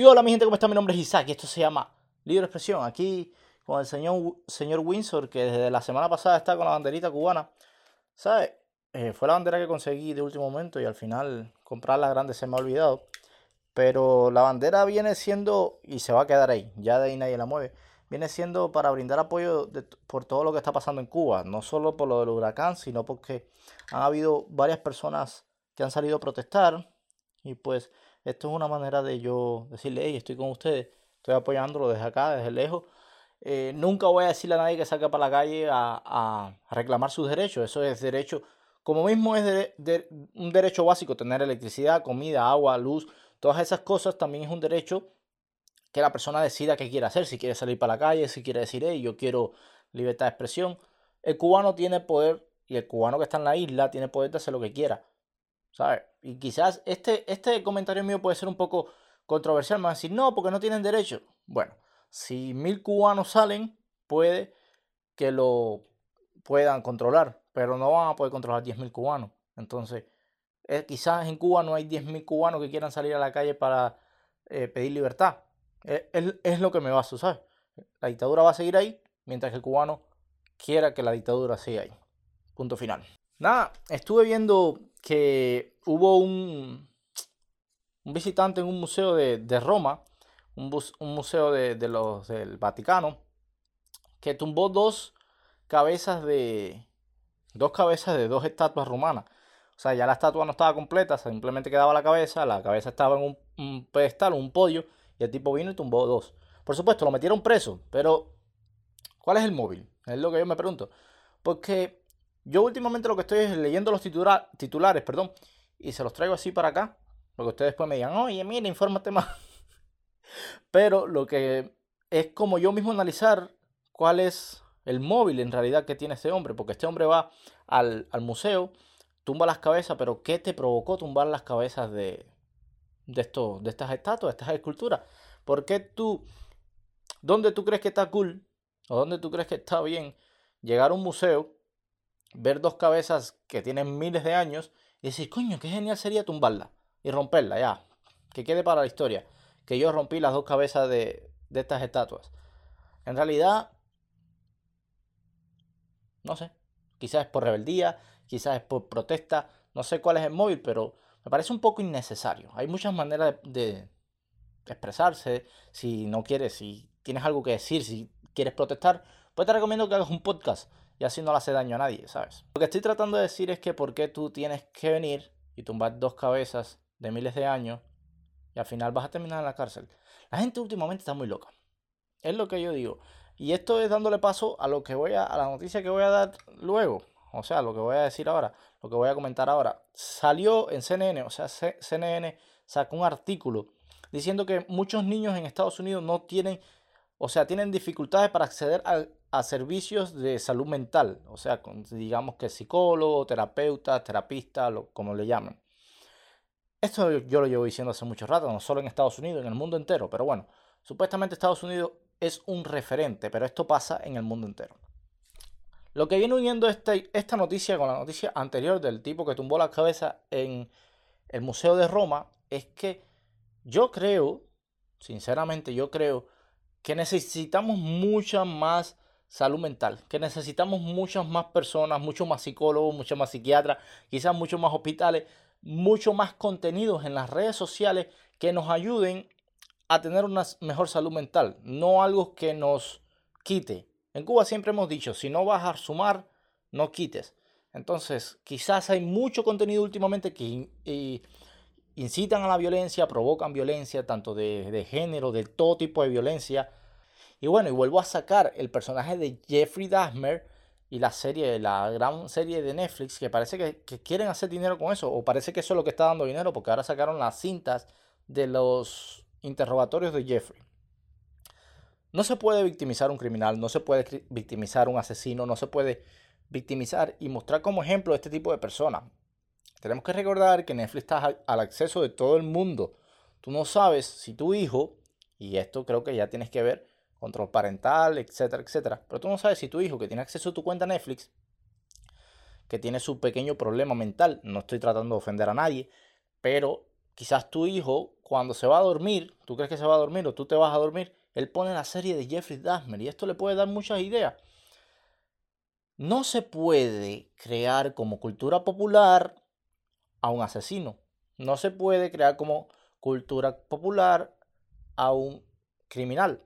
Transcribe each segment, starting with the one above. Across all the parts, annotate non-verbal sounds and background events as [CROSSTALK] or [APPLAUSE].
Y hola mi gente, ¿cómo están? Mi nombre es Isaac y esto se llama Libre Expresión. Aquí con el señor, señor Windsor, que desde la semana pasada está con la banderita cubana. ¿Sabes? Eh, fue la bandera que conseguí de último momento y al final comprarla grande se me ha olvidado. Pero la bandera viene siendo, y se va a quedar ahí, ya de ahí nadie la mueve, viene siendo para brindar apoyo por todo lo que está pasando en Cuba. No solo por lo del huracán, sino porque han habido varias personas que han salido a protestar y pues esto es una manera de yo decirle, hey, estoy con ustedes, estoy apoyándolo desde acá, desde lejos. Eh, nunca voy a decirle a nadie que salga para la calle a, reclamar sus derechos. Eso es derecho, como mismo es de, un derecho básico tener electricidad, comida, agua, luz, todas esas cosas también es un derecho que la persona decida qué quiere hacer, si quiere salir para la calle, si quiere decir, hey, yo quiero libertad de expresión. El cubano tiene poder y el cubano que está en la isla tiene poder de hacer lo que quiera. ¿Sabes? Y quizás este, este comentario mío puede ser un poco controversial, me van a decir, no, porque no tienen derecho. Bueno, si mil cubanos salen, puede que lo puedan controlar, pero no van a poder controlar 10.000 cubanos. Entonces, eh, quizás en Cuba no hay 10.000 cubanos que quieran salir a la calle para eh, pedir libertad. Es, es, lo que me a suceder. La dictadura va a seguir ahí, mientras que el cubano quiera que la dictadura siga ahí. Punto final. Nada, estuve viendo que hubo un, un visitante en un museo de, Roma, un, un museo de, los, del Vaticano, que tumbó dos cabezas de dos cabezas de dos estatuas romanas. O sea, ya la estatua no estaba completa, simplemente quedaba la cabeza, la cabeza estaba en un, un pedestal, un podio, y el tipo vino y tumbó dos. Por supuesto, lo metieron preso, pero ¿cuál es el móvil? Es lo que yo me pregunto. Porque yo últimamente lo que estoy es leyendo los titulares, perdón, y se los traigo así para acá, porque ustedes después me digan, oye, mira, infórmate más. [LAUGHS] Pero lo que es como yo mismo analizar cuál es el móvil en realidad que tiene este hombre, porque este hombre va al, museo, tumba las cabezas, pero ¿qué te provocó tumbar las cabezas de, de, esto, de estas estatuas, de estas esculturas? ¿Por qué tú, dónde tú crees que está cool, o dónde tú crees que está bien llegar a un museo ver dos cabezas que tienen miles de años y decir, coño, qué genial sería tumbarla y romperla, ya, que quede para la historia, que yo rompí las dos cabezas de, de estas estatuas. En realidad, no sé, quizás es por rebeldía, quizás es por protesta, no sé cuál es el móvil, pero me parece un poco innecesario. Hay muchas maneras de, expresarse, si no quieres, si tienes algo que decir, si quieres protestar, pues te recomiendo que hagas un podcast y así no le hace daño a nadie, ¿sabes? Lo que estoy tratando de decir es que por qué tú tienes que venir y tumbar dos cabezas de miles de años y al final vas a terminar en la cárcel. La gente últimamente está muy loca. Es lo que yo digo. Y esto es dándole paso a lo que voy a, a la noticia que voy a dar luego. O sea, lo que voy a decir ahora, lo que voy a comentar ahora. Salió en CNN, o sea, CNN sacó un artículo diciendo que muchos niños en Estados Unidos no tienen, o sea, tienen dificultades para acceder a, a servicios de salud mental, o sea, digamos que psicólogo, terapeuta, terapista, lo, como le llaman. Esto yo lo llevo diciendo hace mucho rato, no solo en Estados Unidos, en el mundo entero, pero bueno, supuestamente Estados Unidos es un referente, pero esto pasa en el mundo entero. Lo que viene uniendo este, esta noticia con la noticia anterior del tipo que tumbó la cabeza en el Museo de Roma es que yo creo, sinceramente yo creo, que necesitamos mucha más salud mental, que necesitamos muchas más personas, muchos más psicólogos, muchos más psiquiatras, quizás muchos más hospitales, mucho más contenidos en las redes sociales que nos ayuden a tener una mejor salud mental, no algo que nos quite. En Cuba siempre hemos dicho, si no vas a sumar, no quites. Entonces, quizás hay mucho contenido últimamente que incitan a la violencia, provocan violencia, tanto de, de género, de todo tipo de violencia, y bueno, y vuelvo a sacar el personaje de Jeffrey Dahmer y la serie, la gran serie de Netflix, que parece que, quieren hacer dinero con eso, o parece que eso es lo que está dando dinero, porque ahora sacaron las cintas de los interrogatorios de Jeffrey. No se puede victimizar un criminal, no se puede victimizar un asesino, no se puede victimizar y mostrar como ejemplo este tipo de personas. Tenemos que recordar que Netflix está al acceso de todo el mundo. Tú no sabes si tu hijo, y esto creo que ya tienes que ver, control parental, etcétera, etcétera. Pero tú no sabes si tu hijo que tiene acceso a tu cuenta Netflix, que tiene su pequeño problema mental, no estoy tratando de ofender a nadie, pero quizás tu hijo, cuando se va a dormir, tú crees que se va a dormir o tú te vas a dormir, él pone la serie de Jeffrey Dahmer y esto le puede dar muchas ideas. No se puede crear como cultura popular a un asesino. No se puede crear como cultura popular a un criminal.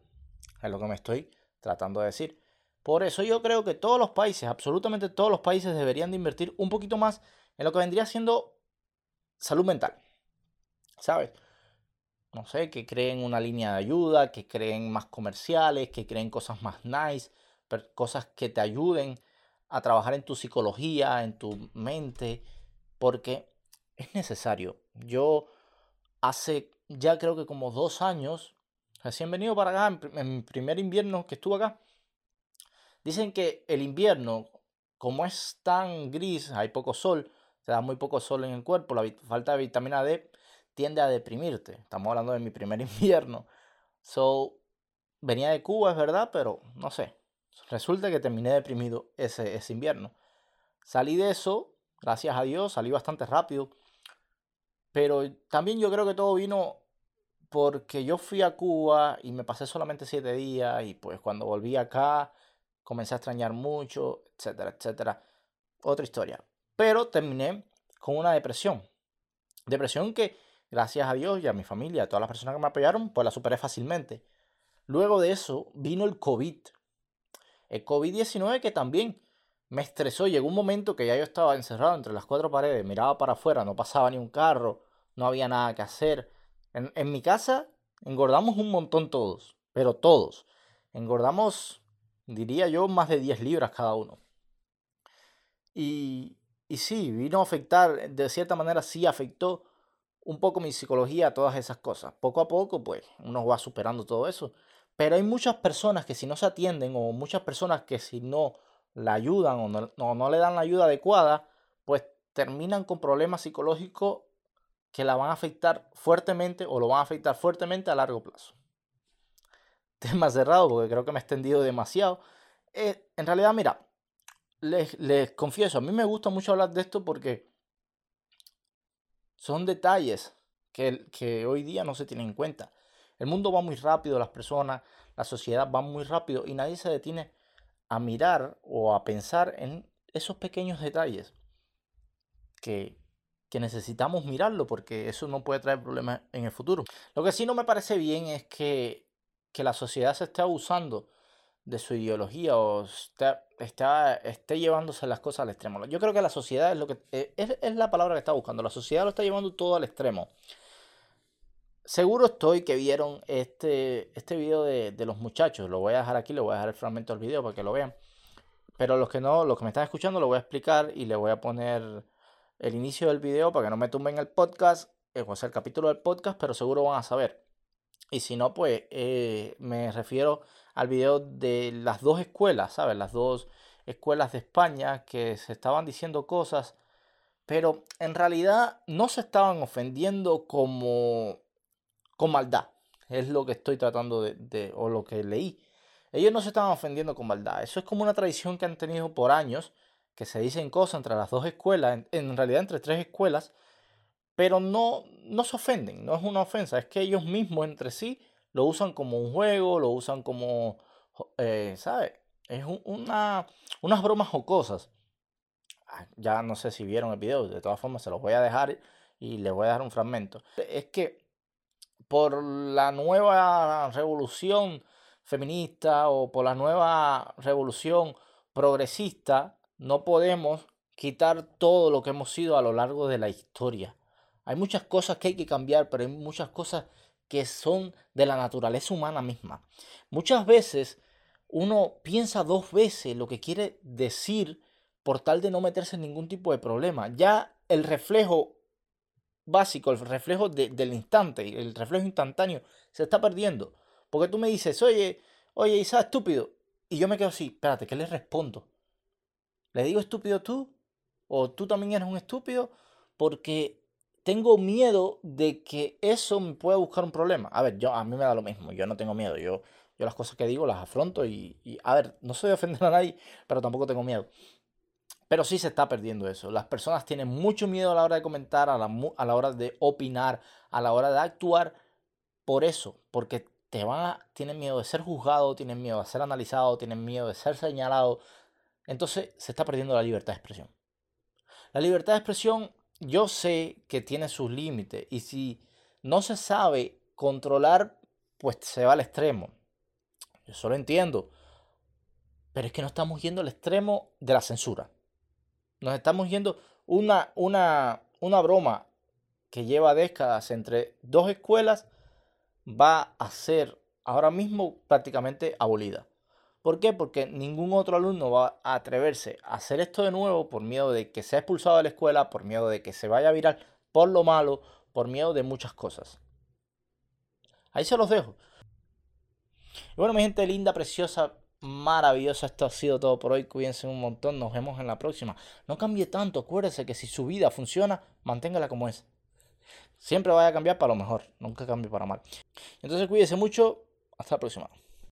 Es lo que me estoy tratando de decir. Por eso yo creo que todos los países, absolutamente todos los países deberían de invertir un poquito más en lo que vendría siendo salud mental. ¿Sabes? No sé, que creen una línea de ayuda, que creen más comerciales, que creen cosas más nice, cosas que te ayuden a trabajar en tu psicología, en tu mente, porque es necesario. Yo hace ya creo que como dos años, recién venido para acá, en mi primer invierno que estuve acá, dicen que el invierno, como es tan gris, hay poco sol, se da muy poco sol en el cuerpo, la falta de vitamina D tiende a deprimirte. Estamos hablando de mi primer [LAUGHS] invierno. So, venía de Cuba, es verdad, pero no sé. Resulta que terminé deprimido ese, ese invierno. Salí de eso, gracias a Dios, salí bastante rápido. Pero también yo creo que todo vino porque yo fui a Cuba y me pasé solamente siete días y pues cuando volví acá comencé a extrañar mucho, etcétera, etcétera. Otra historia. Pero terminé con una depresión. Depresión que, gracias a Dios y a mi familia, a todas las personas que me apoyaron, pues la superé fácilmente. Luego de eso vino el COVID. El COVID-19 que también me estresó. Llegó un momento que ya yo estaba encerrado entre las cuatro paredes, miraba para afuera, no pasaba ni un carro, no había nada que hacer. En, en mi casa engordamos un montón todos, pero todos. Engordamos, diría yo, más de 10 libras cada uno. Y, y sí, vino a afectar, de cierta manera sí afectó un poco mi psicología, todas esas cosas. Poco a poco, pues, uno va superando todo eso. Pero hay muchas personas que si no se atienden o muchas personas que si no la ayudan o no, no, le dan la ayuda adecuada, pues terminan con problemas psicológicos que la van a afectar fuertemente o lo van a afectar fuertemente a largo plazo. [LAUGHS] Tema cerrado porque creo que me he extendido demasiado. Eh, en realidad, mira, les, les confieso, a mí me gusta mucho hablar de esto porque son detalles que, que hoy día no se tienen en cuenta. El mundo va muy rápido, las personas, la sociedad va muy rápido y nadie se detiene a mirar o a pensar en esos pequeños detalles que, que necesitamos mirarlo porque eso no puede traer problemas en el futuro. Lo que sí no me parece bien es que, que la sociedad se esté abusando de su ideología o está, está, esté llevándose las cosas al extremo. Yo creo que la sociedad es lo que eh, es, es la palabra que está buscando. La sociedad lo está llevando todo al extremo. Seguro estoy que vieron este, este video de, de, los muchachos. Lo voy a dejar aquí, le voy a dejar el fragmento del video para que lo vean. Pero los que no, los que me están escuchando, lo voy a explicar y le voy a poner el inicio del video para que no me tumben el podcast, eh, o sea, el capítulo del podcast, pero seguro van a saber. Y si no, pues eh, me refiero al video de las dos escuelas, ¿sabes? Las dos escuelas de España que se estaban diciendo cosas, pero en realidad no se estaban ofendiendo como con maldad. Es lo que estoy tratando de, o lo que leí. Ellos no se estaban ofendiendo con maldad. Eso es como una tradición que han tenido por años, que se dicen cosas entre las dos escuelas, en, realidad entre tres escuelas, pero no, no se ofenden, no es una ofensa, es que ellos mismos entre sí lo usan como un juego, lo usan como, eh, ¿sabes? Es una, unas bromas jocosas. Ah, ya no sé si vieron el video, de todas formas se los voy a dejar y les voy a dar un fragmento. Es que por la nueva revolución feminista o por la nueva revolución progresista, no podemos quitar todo lo que hemos sido a lo largo de la historia. Hay muchas cosas que hay que cambiar, pero hay muchas cosas que son de la naturaleza humana misma. Muchas veces uno piensa dos veces lo que quiere decir por tal de no meterse en ningún tipo de problema. Ya el reflejo básico, el reflejo del instante, el reflejo instantáneo, se está perdiendo. Porque tú me dices, oye, oye, Isa, estúpido. Y yo me quedo así, espérate, ¿qué le respondo? ¿Le digo estúpido tú? ¿O tú también eres un estúpido? Porque tengo miedo de que eso me pueda buscar un problema. A ver, yo a mí me da lo mismo, yo no tengo miedo. Yo, yo las cosas que digo las afronto y, a ver, no soy de ofender a nadie, pero tampoco tengo miedo. Pero sí se está perdiendo eso. Las personas tienen mucho miedo a la hora de comentar, a la, a la hora de opinar, a la hora de actuar por eso, porque te van a, tienen miedo de ser juzgado, tienen miedo de ser analizado, tienen miedo de ser señalado. Entonces se está perdiendo la libertad de expresión. La libertad de expresión yo sé que tiene sus límites y si no se sabe controlar, pues se va al extremo. Yo eso lo entiendo. Pero es que no estamos yendo al extremo de la censura. Nos estamos yendo una, una, una broma que lleva décadas entre dos escuelas va a ser ahora mismo prácticamente abolida. ¿Por qué? Porque ningún otro alumno va a atreverse a hacer esto de nuevo por miedo de que sea expulsado de la escuela, por miedo de que se vaya a virar por lo malo, por miedo de muchas cosas. Ahí se los dejo. Y bueno, mi gente linda, preciosa, maravillosa, esto ha sido todo por hoy. Cuídense un montón, nos vemos en la próxima. No cambie tanto, acuérdese que si su vida funciona, manténgala como es. Siempre vaya a cambiar para lo mejor, nunca cambie para mal. Entonces cuídese mucho, hasta la próxima.